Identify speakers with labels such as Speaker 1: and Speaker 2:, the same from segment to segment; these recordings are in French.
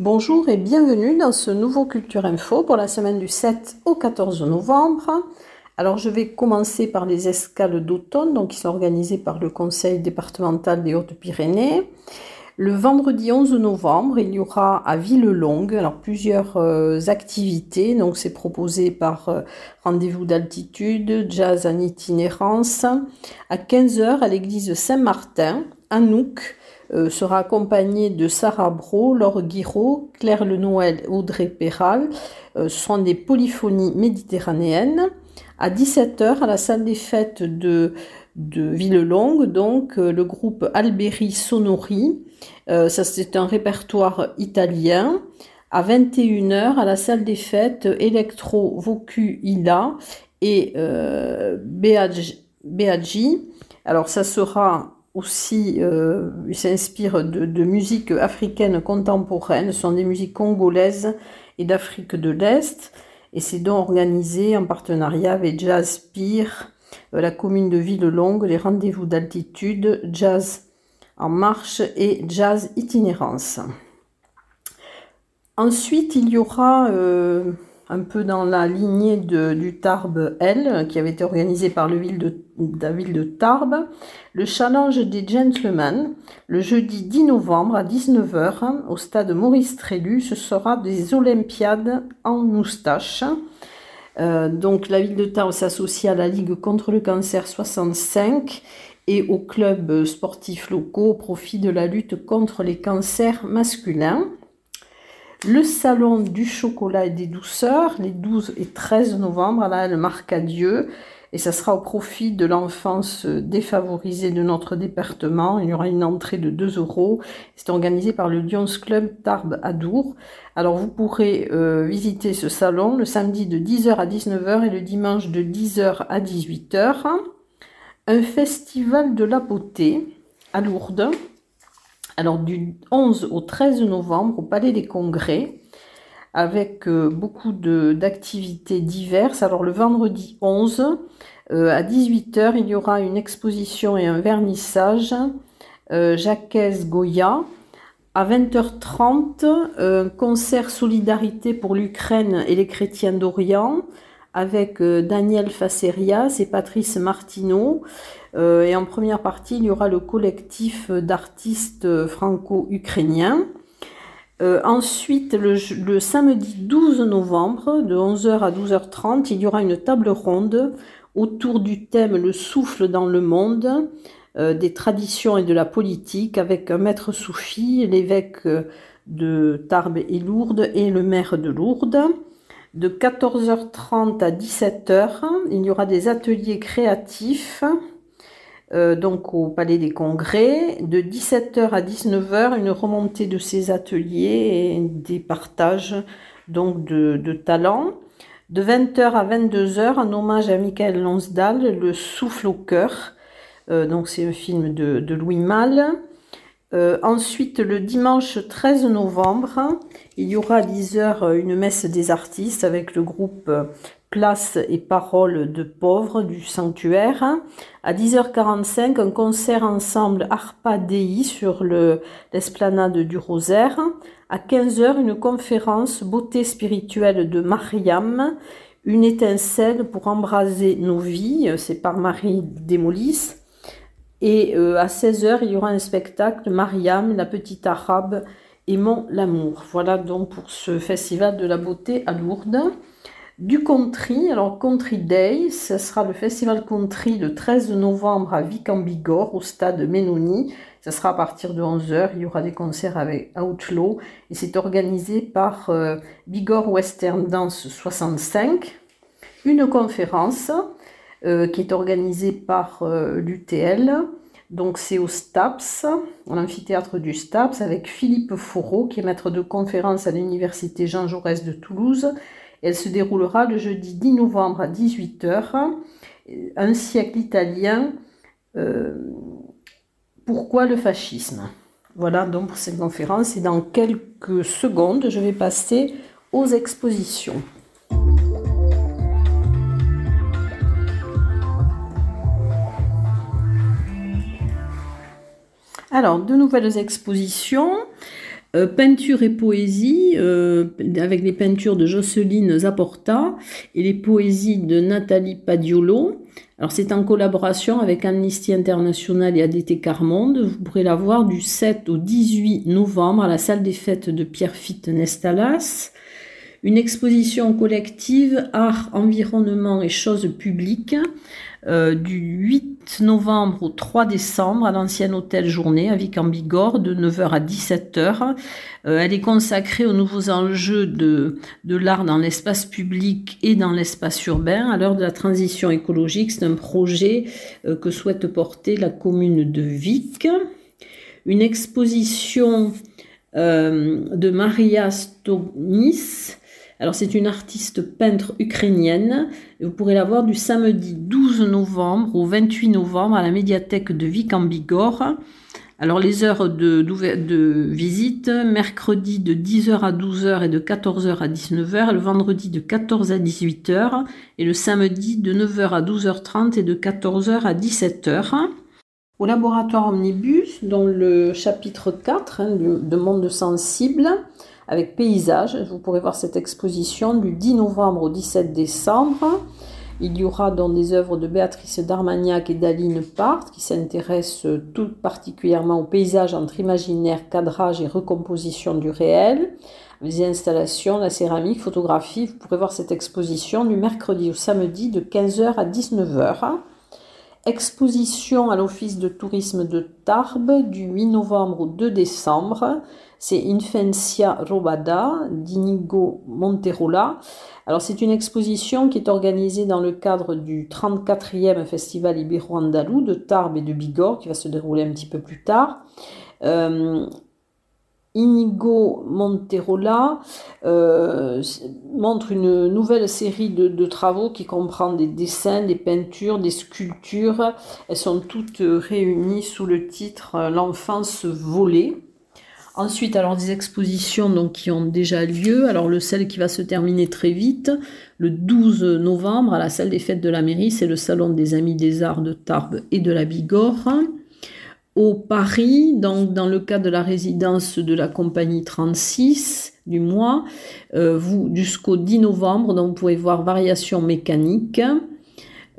Speaker 1: Bonjour et bienvenue dans ce nouveau Culture Info pour la semaine du 7 au 14 novembre. Alors je vais commencer par les escales d'automne, donc qui sont organisées par le Conseil départemental des Hautes-Pyrénées. Le vendredi 11 novembre, il y aura à Villelongue alors plusieurs euh, activités. Donc c'est proposé par euh, rendez-vous d'altitude, jazz en itinérance. À 15h à l'église Saint-Martin, Anouk sera accompagné de Sarah Bro, Laure Guiraud, Claire Lenoël, Audrey Perral. Euh, ce sont des polyphonies méditerranéennes. À 17h, à la salle des fêtes de, de Villelongue, donc euh, le groupe Alberi Sonori. ça, c'est un répertoire italien. À 21h, à la salle des fêtes, Electro Vocu Ila et euh. Alors, ça sera aussi, euh, il s'inspire de, de, musique africaine contemporaine. Ce sont des musiques congolaises et d'Afrique de l'Est. Et c'est donc organisé en partenariat avec Jazz Pire, euh, la commune de Villelongue, les rendez-vous d'altitude, Jazz en marche et Jazz itinérance. Ensuite, il y aura euh, un peu dans la lignée du Tarbes L, qui avait été organisé par la ville de Tarbes, le challenge des gentlemen, le jeudi 10 novembre à 19h, au stade Maurice Trélu, ce sera des Olympiades en moustache. Euh, donc la ville de Tarbes s'associe à la Ligue contre le cancer 65 et aux clubs sportifs locaux au profit de la lutte contre les cancers masculins le salon du chocolat et des douceurs les 12 et 13 novembre à la Marcadieu et ça sera au profit de l'enfance défavorisée de notre département. Il y aura une entrée de 2 euros. C'est organisé par le Lions Club Tarbes à Dour. Alors vous pourrez euh, visiter ce salon le samedi de 10h à 19h et le dimanche de 10h à 18h. Un festival de la beauté à Lourdes alors du 11 au 13 novembre au Palais des Congrès, avec euh, beaucoup d'activités diverses. Alors le vendredi 11, euh, à 18h, il y aura une exposition et un vernissage euh, Jacques Goya. À 20h30, un concert Solidarité pour l'Ukraine et les chrétiens d'Orient avec Daniel Facerias et Patrice Martineau. Euh, et en première partie, il y aura le collectif d'artistes franco-ukrainiens. Euh, ensuite, le, samedi 12 novembre, de 11h à 12h30, il y aura une table ronde autour du thème Le souffle dans le monde, euh, des traditions et de la politique, avec un maître soufi, l'évêque de Tarbes et Lourdes et le maire de Lourdes. De 14h30 à 17h, il y aura des ateliers créatifs euh, donc au Palais des Congrès, de 17h à 19h, une remontée de ces ateliers et des partages donc de, de talents. De 20h à 22h, un hommage à Michael Lonsdal, Le souffle au cœur. Euh, donc c'est un film de, de Louis Malle. Euh, ensuite, le dimanche 13 novembre, il y aura à 10h une messe des artistes avec le groupe Place et Paroles de Pauvres du Sanctuaire. À 10h45, un concert ensemble Arpa Dei sur l'esplanade du Rosaire. À 15h, une conférence Beauté spirituelle de Mariam, une étincelle pour embraser nos vies, c'est par Marie Desmolis. Et euh, à 16h, il y aura un spectacle Mariam, la petite arabe, aimant l'amour. Voilà donc pour ce festival de la beauté à Lourdes du country. Alors, Country Day, ce sera le festival country le 13 novembre à Vic en Bigorre, au stade Ménoni. Ce sera à partir de 11h. Il y aura des concerts avec Outlaw et c'est organisé par euh, Bigorre Western Dance 65. Une conférence euh, qui est organisée par euh, l'UTL. Donc c'est au STAPS, l'amphithéâtre du STAPS, avec Philippe Fourreau, qui est maître de conférence à l'université Jean Jaurès de Toulouse, elle se déroulera le jeudi 10 novembre à 18h. Un siècle italien. Euh, pourquoi le fascisme? Voilà donc pour cette conférence. Et dans quelques secondes, je vais passer aux expositions. Alors, de nouvelles expositions. Euh, peinture et poésie, euh, avec les peintures de Jocelyne Zaporta et les poésies de Nathalie Padiolo. Alors c'est en collaboration avec Amnesty International et ADT Carmonde. Vous pourrez la voir du 7 au 18 novembre à la salle des fêtes de Pierrefitte Nestalas. Une exposition collective Art, Environnement et Choses publiques euh, du 8 novembre au 3 décembre à l'ancien hôtel Journée à Vic en Bigorre de 9h à 17h. Euh, elle est consacrée aux nouveaux enjeux de, l'art dans l'espace public et dans l'espace urbain à l'heure de la transition écologique. C'est un projet euh, que souhaite porter la commune de Vic. Une exposition de Maria Stonis alors c'est une artiste peintre ukrainienne. Vous pourrez la voir du samedi 12 novembre au 28 novembre à la médiathèque de Vic en. Alors les heures de, de, visite, mercredi de 10h à 12h et de 14h à 19h, le vendredi de 14h à 18h et le samedi de 9h à 12h30 et de 14h à 17h. Au laboratoire Omnibus, dans le chapitre 4 hein, de Monde sensible, avec paysage. Vous pourrez voir cette exposition du 10 novembre au 17 décembre. Il y aura dans des œuvres de Béatrice d'Armagnac et d'Aline Part qui s'intéressent tout particulièrement au paysage entre imaginaire, cadrage et recomposition du réel. Les installations, la céramique, photographie. Vous pourrez voir cette exposition du mercredi au samedi de 15h à 19h. Exposition à l'Office de tourisme de Tarbes du 8 novembre au 2 décembre c'est Infencia Robada d'Inigo Monterola. Alors c'est une exposition qui est organisée dans le cadre du 34e Festival Ibero-Andalou de Tarbes et de Bigorre qui va se dérouler un petit peu plus tard. Euh, Inigo Monterola euh, montre une nouvelle série de, de, travaux qui comprend des dessins, des peintures, des sculptures. Elles sont toutes réunies sous le titre L'enfance volée. Ensuite, alors des expositions donc, qui ont déjà lieu. Alors le celle qui va se terminer très vite, le 12 novembre à la salle des fêtes de la mairie, c'est le salon des Amis des Arts de Tarbes et de la Bigorre. Au Paris, donc dans le cadre de la résidence de la compagnie 36 du mois, euh, jusqu'au 10 novembre, donc vous pouvez voir variations mécaniques.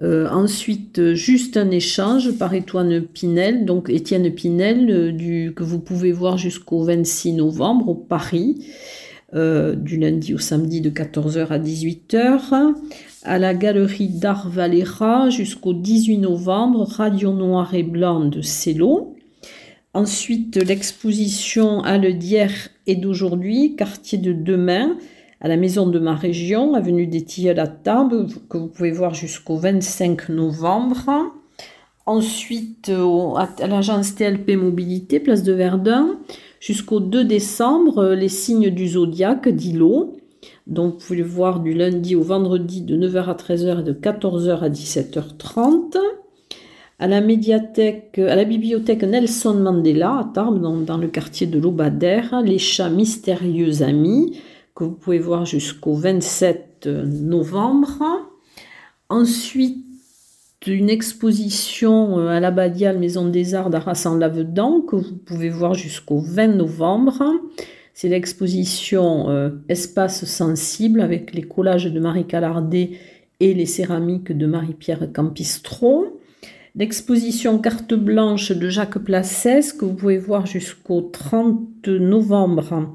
Speaker 1: Euh, ensuite, juste un échange par Étienne Pinel, donc Étienne Pinel, euh, que vous pouvez voir jusqu'au 26 novembre au Paris, euh, du lundi au samedi de 14h à 18h. À la galerie d'Art Valera jusqu'au 18 novembre, Radio Noir et Blanc de Cello. Ensuite, l'exposition à le d'hier et d'aujourd'hui, quartier de demain, à la maison de ma région, avenue des Tilleuls à Tarbes, que vous pouvez voir jusqu'au 25 novembre. Ensuite, à l'agence TLP Mobilité, place de Verdun, jusqu'au 2 décembre, euh, les signes du zodiaque d'Ilo. Donc, vous pouvez le voir du lundi au vendredi de 9h à 13h et de 14h à 17h30. À la médiathèque, à la bibliothèque Nelson Mandela à Tarbes, dans, dans le quartier de l'Aubadère, les chats mystérieux amis que vous pouvez voir jusqu'au 27 novembre. Ensuite, une exposition euh, à l'Abbadiale Maison des Arts d'Arras en Lavedan que vous pouvez voir jusqu'au 20 novembre. C'est l'exposition euh, Espace sensible avec les collages de Marie Calardet et les céramiques de Marie-Pierre Campistro. L'exposition Carte blanche de Jacques Placès que vous pouvez voir jusqu'au 30 novembre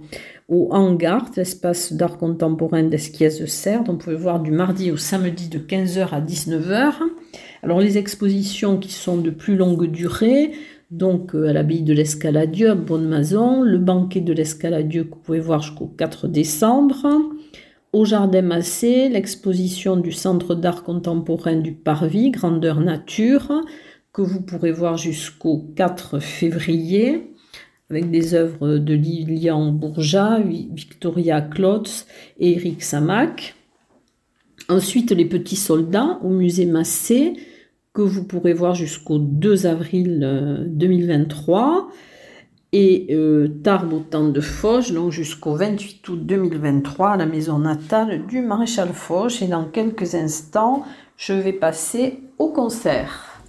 Speaker 1: au hangar, l'espace d'art contemporain d'Esquies de Serre. Donc, vous pouvez voir du mardi au samedi de 15h à 19h. Alors, les expositions qui sont de plus longue durée, donc euh, à l'abbaye de l'Escaladieu à Bonne-Maison, le banquet de l'Escaladieu que vous pouvez voir jusqu'au 4 décembre, au Jardin Massé, l'exposition du Centre d'art contemporain du Parvis, Grandeur Nature, que vous pourrez voir jusqu'au 4 février avec des œuvres de Lilian Bourgeat, Victoria Klotz et Eric Samac. Ensuite, Les Petits Soldats au musée Massé, que vous pourrez voir jusqu'au 2 avril 2023. Euh, et euh, de Foch, donc jusqu'au 28 août 2023, à la maison natale du maréchal Foch. Et dans quelques instants, je vais passer au concert.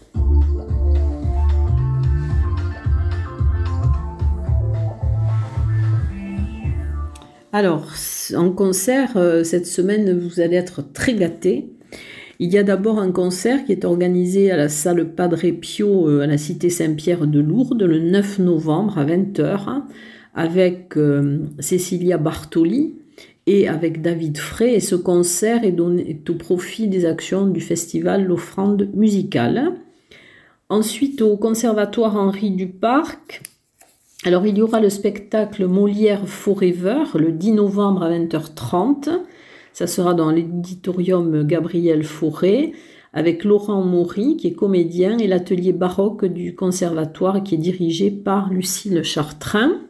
Speaker 1: Alors, en concert, euh, cette semaine, vous allez être très gâtés. Il y a d'abord un concert qui est organisé à la salle Padre Pio euh, à la cité Saint-Pierre de Lourdes le 9 novembre à 20h avec euh, Cecilia Bartoli et avec David Frey. Et ce concert est donné au profit des actions du festival L'Offrande musicale. Ensuite, au Conservatoire Henri Duparc, alors il y aura le spectacle Molière Forever le 10 novembre à 20h30. Ça sera dans l'éditorium Gabriel Fauré avec Laurent Maury qui est comédien et l'atelier baroque du conservatoire qui est dirigé par Lucille Chartrain.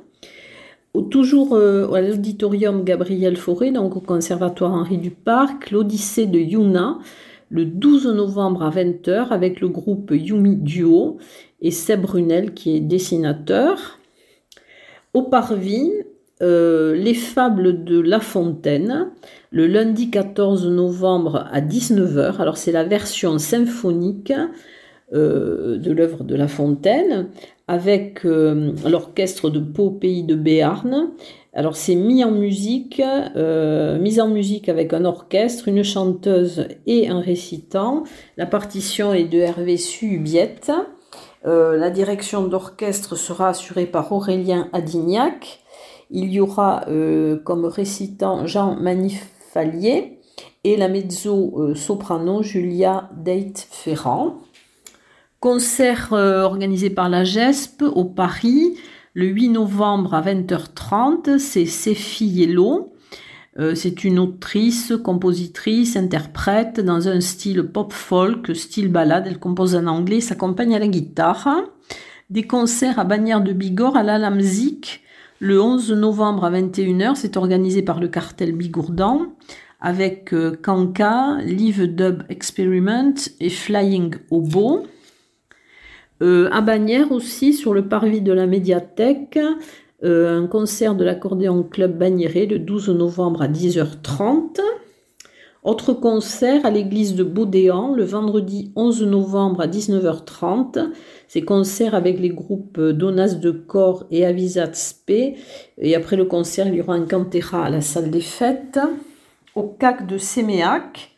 Speaker 1: Toujours euh, à l'auditorium Gabriel Fauré, donc au conservatoire Henri Duparc, l'Odyssée de Yuna le 12 novembre à 20h avec le groupe Yumi Duo et Seb Brunel qui est dessinateur. Au Parvis, euh, les fables de La Fontaine, le lundi 14 novembre à 19h. Alors c'est la version symphonique euh, de l'œuvre de La Fontaine avec euh, l'orchestre de Pau Pays de Béarn. Alors c'est mis en musique, mise en musique avec un orchestre, une chanteuse et un récitant. La partition est de Hervé Subiette. Euh, la direction d'orchestre sera assurée par Aurélien Adignac. Il y aura euh, comme récitant Jean Manifalier et la mezzo-soprano euh, Julia Deit-Ferrand. Concert organisé par la GESP au Paris le 8 novembre à 20h30. C'est Yellow. Euh, c'est une autrice, compositrice, interprète dans un style pop folk, style ballade. Elle compose en anglais, s'accompagne à la guitare. Des concerts à Bagnères de Bigorre à l'Alamzik le 11 novembre à 21h. C'est organisé par le cartel Bigourdan avec euh, Kanka, Live Dub Experiment et Flying Obo. Euh, à Bagnères aussi, sur le parvis de la médiathèque, euh, un concert de l'accordéon Club Bagnéré le 12 novembre à 10h30. Autre concert à l'église de Baudéan le vendredi 11 novembre à 19h30. C'est concert avec les groupes Donas de Corps et Avisat Spe. Et après le concert, il y aura un cantera à la salle des fêtes. Au CAC de Séméac,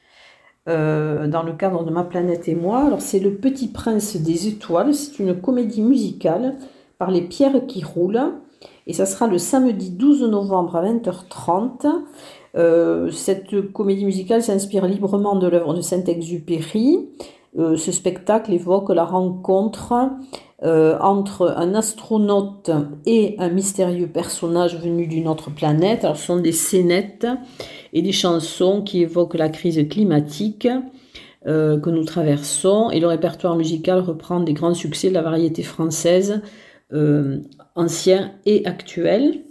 Speaker 1: euh, dans le cadre de Ma planète et moi. Alors c'est Le Petit Prince des étoiles. C'est une comédie musicale par les pierres qui roulent. Et ça sera le samedi 12 novembre à 20h30. Euh, cette comédie musicale s'inspire librement de l'œuvre de Saint-Exupéry. Euh, ce spectacle évoque la rencontre euh, entre un astronaute et un mystérieux personnage venu d'une autre planète. Alors, ce sont des scénettes et des chansons qui évoquent la crise climatique que nous traversons. Et le répertoire musical reprend des grands succès de la variété française anciens et actuels.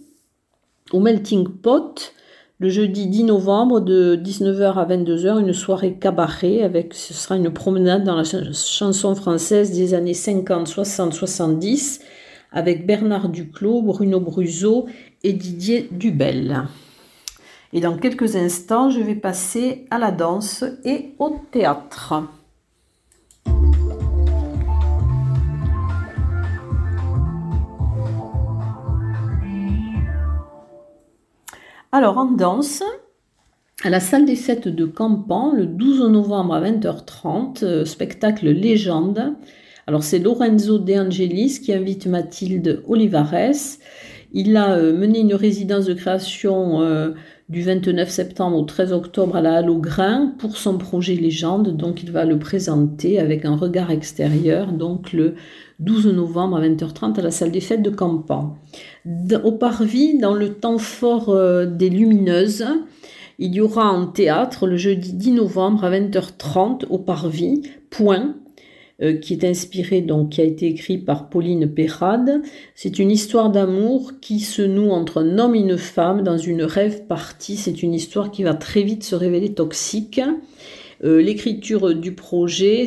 Speaker 1: Au Melting Pot, le jeudi 10 novembre de 19h à 22h, une soirée cabaret avec ce sera une promenade dans la chanson française des années 50, 60, 70 avec Bernard Duclos, Bruno Bruzo et Didier Dubel. Et dans quelques instants, je vais passer à la danse et au théâtre. Alors en danse, à la salle des fêtes de Campan, le 12 novembre à 20h30, euh, spectacle légende. Alors c'est Lorenzo De Angelis qui invite Mathilde Olivares. Il a euh, mené une résidence de création euh, du 29 septembre au 13 octobre à la Halle au Grain pour son projet Légende. Donc il va le présenter avec un regard extérieur, donc le 12 novembre à 20h30 à la salle des fêtes de Campan. Au Parvis, dans le temps fort euh, des Lumineuses, il y aura un théâtre le jeudi 10 novembre à 20h30 au Parvis, Point, qui est inspiré, donc qui a été écrit par Pauline Perrade. C'est une histoire d'amour qui se noue entre un homme et une femme dans une rêve partie. C'est une histoire qui va très vite se révéler toxique. Euh, l'écriture du projet,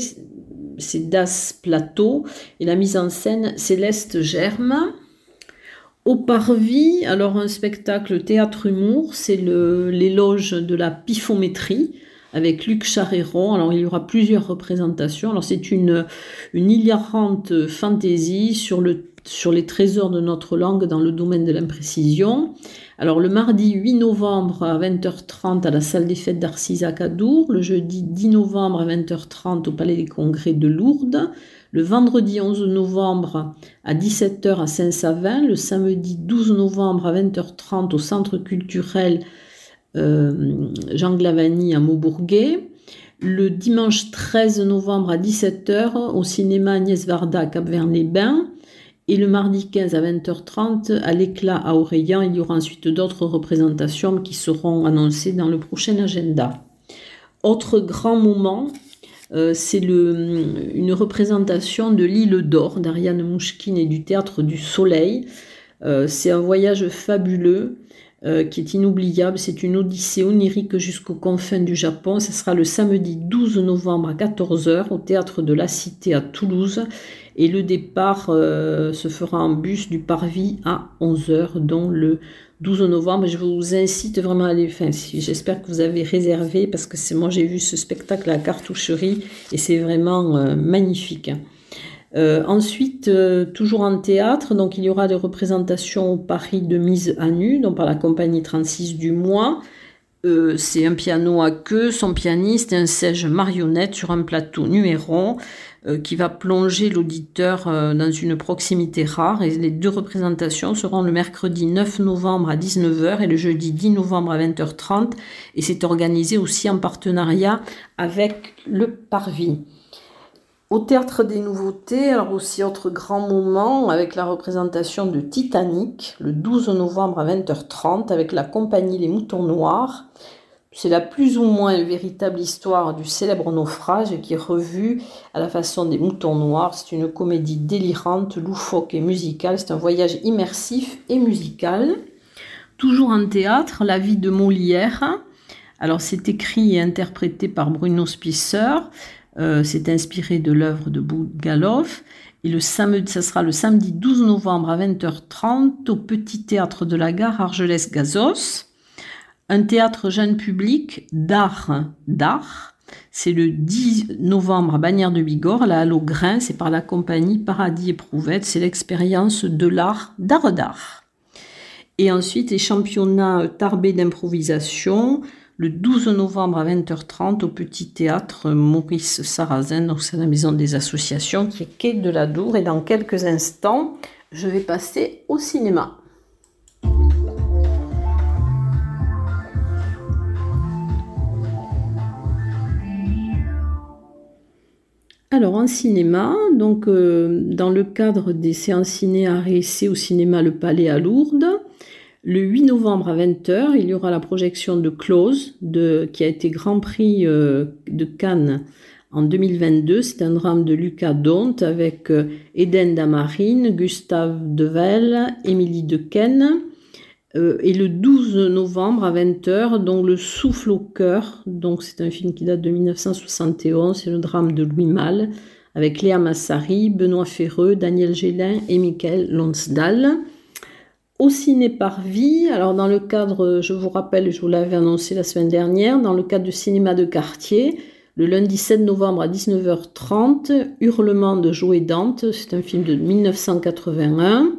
Speaker 1: c'est Das Plateau et la mise en scène Céleste Germe. Au Parvis, alors un spectacle théâtre-humour, c'est l'éloge de la pifométrie avec Luc Charéron. Alors, il y aura plusieurs représentations. Alors, c'est une, une hilarante fantaisie sur, le, sur les trésors de notre langue dans le domaine de l'imprécision. Alors, le mardi 8 novembre à 20h30 à la salle des fêtes d'Arcisac à le jeudi 10 novembre à 20h30 au Palais des Congrès de Lourdes, le vendredi 11 novembre à 17h à Saint-Savin, le samedi 12 novembre à 20h30 au Centre culturel Jean Glavani à Maubourguet, le dimanche 13 novembre à 17h au cinéma Agnès Varda à Cap-Vert-les-Bains, et le mardi 15 à 20h30 à l'éclat à Oreillan. Il y aura ensuite d'autres représentations qui seront annoncées dans le prochain agenda. Autre grand moment, euh, c'est une représentation de l'île d'Or d'Ariane Mouchkine et du Théâtre du Soleil. Euh, c'est un voyage fabuleux euh, qui est inoubliable. C'est une odyssée onirique jusqu'aux confins du Japon. Ce sera le samedi 12 novembre à 14h au Théâtre de la Cité à Toulouse. Et le départ se fera en bus du Parvis à 11h, dont le 12 novembre. Je vous incite vraiment à aller. Enfin, j'espère que vous avez réservé parce que c'est moi j'ai vu ce spectacle à la cartoucherie et c'est vraiment euh, magnifique. Euh, ensuite, euh, toujours en théâtre, donc il y aura des représentations au Paris de mise à nu, donc par la compagnie 36 du mois. c'est un piano à queue, son pianiste est un sèche marionnette sur un plateau numéro. Euh, qui va plonger l'auditeur euh, dans une proximité rare. Et les deux représentations seront le mercredi 9 novembre à 19h et le jeudi 10 novembre à 20h30. Et c'est organisé aussi en partenariat avec le Parvis. Au Théâtre des Nouveautés, alors aussi autre grand moment avec la représentation de Titanic le 12 novembre à 20h30 avec la compagnie Les Moutons Noirs. C'est la plus ou moins véritable histoire du célèbre naufrage qui est revue à la façon des moutons noirs. C'est une comédie délirante, loufoque et musicale. C'est un voyage immersif et musical. Toujours en théâtre, La vie de Molière. Alors c'est écrit et interprété par Bruno Spisser. Euh, c'est inspiré de l'œuvre de Bougalov. Et le samedi, ça sera le samedi 12 novembre à 20h30 au Petit Théâtre de la Gare Argelès-Gazos un théâtre jeune public d'art d'art. C'est le 10 novembre à Bagnères de Bigorre, au Grain, c'est par la compagnie Paradis Éprouvette, c'est l'expérience de l'art d'art d'art. Et ensuite les championnats Tarbé d'improvisation, le 12 novembre à 20h30 au Petit Théâtre Maurice Sarrazin, donc c'est la maison des associations qui est quai de la Dour. Et dans quelques instants, je vais passer au cinéma. Alors en cinéma, donc euh, dans le cadre des séances ciné à au cinéma Le Palais à Lourdes, le 8 novembre à 20h, il y aura la projection de Close, qui a été Grand Prix euh, de Cannes en 2022. C'est un drame de Lucas Dont avec euh, Eden Damarine, Gustave Devel, Émilie Dequesne, euh, et le 12 novembre à 20h, donc Le souffle au cœur, donc c'est un film qui date de 1971, c'est le drame de Louis Malle, avec Léa Massari, Benoît Ferreux, Daniel Gélin et Michael Lonsdal. Au ciné par vie, alors dans le cadre, je vous rappelle, je vous l'avais annoncé la semaine dernière, dans le cadre du cinéma de quartier, le lundi 7 novembre à 19h30, Hurlement de Joe Dante, c'est un film de 1981.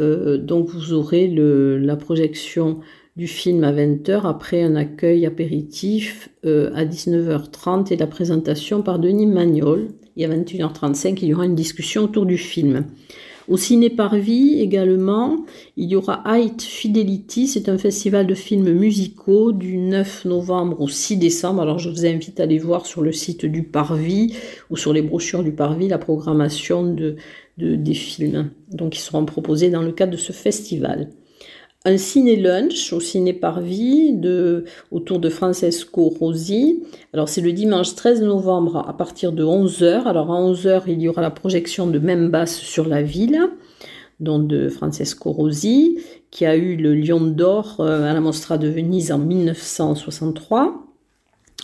Speaker 1: Euh, donc vous aurez la projection du film à 20h, après un accueil apéritif euh, à 19h30 et la présentation par Denis Magnol. Et à 21h35, il y aura une discussion autour du film. Au Ciné Parvis également, il y aura Height Fidelity, c'est un festival de films musicaux du 9 novembre au 6 décembre. Alors je vous invite à aller voir sur le site du Parvis ou sur les brochures du Parvis la programmation de, des films donc, qui seront proposés dans le cadre de ce festival. Un ciné-lunch au Ciné Parvis de, autour de Francesco Rosi. Alors c'est le dimanche 13 novembre à partir de 11h. Alors à 11h, il y aura la projection de Même basse sur la ville, dont de Francesco Rosi, qui a eu le Lion d'Or euh, à la Mostra de Venise en 1963.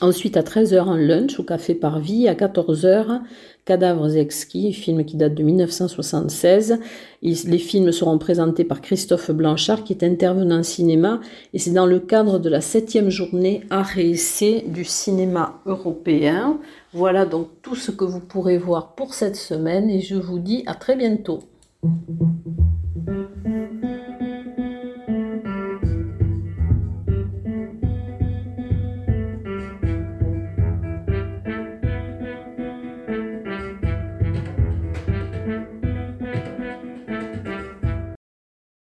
Speaker 1: Ensuite, à 13h, un lunch au Café Parvis. À 14h, Cadavres exquis, film qui date de 1976. les films seront présentés par Christophe Blanchard, qui est intervenant cinéma. Et c'est dans le cadre de la septième journée Art et du cinéma européen. Voilà donc tout ce que vous pourrez voir pour cette semaine. Et je vous dis à très bientôt.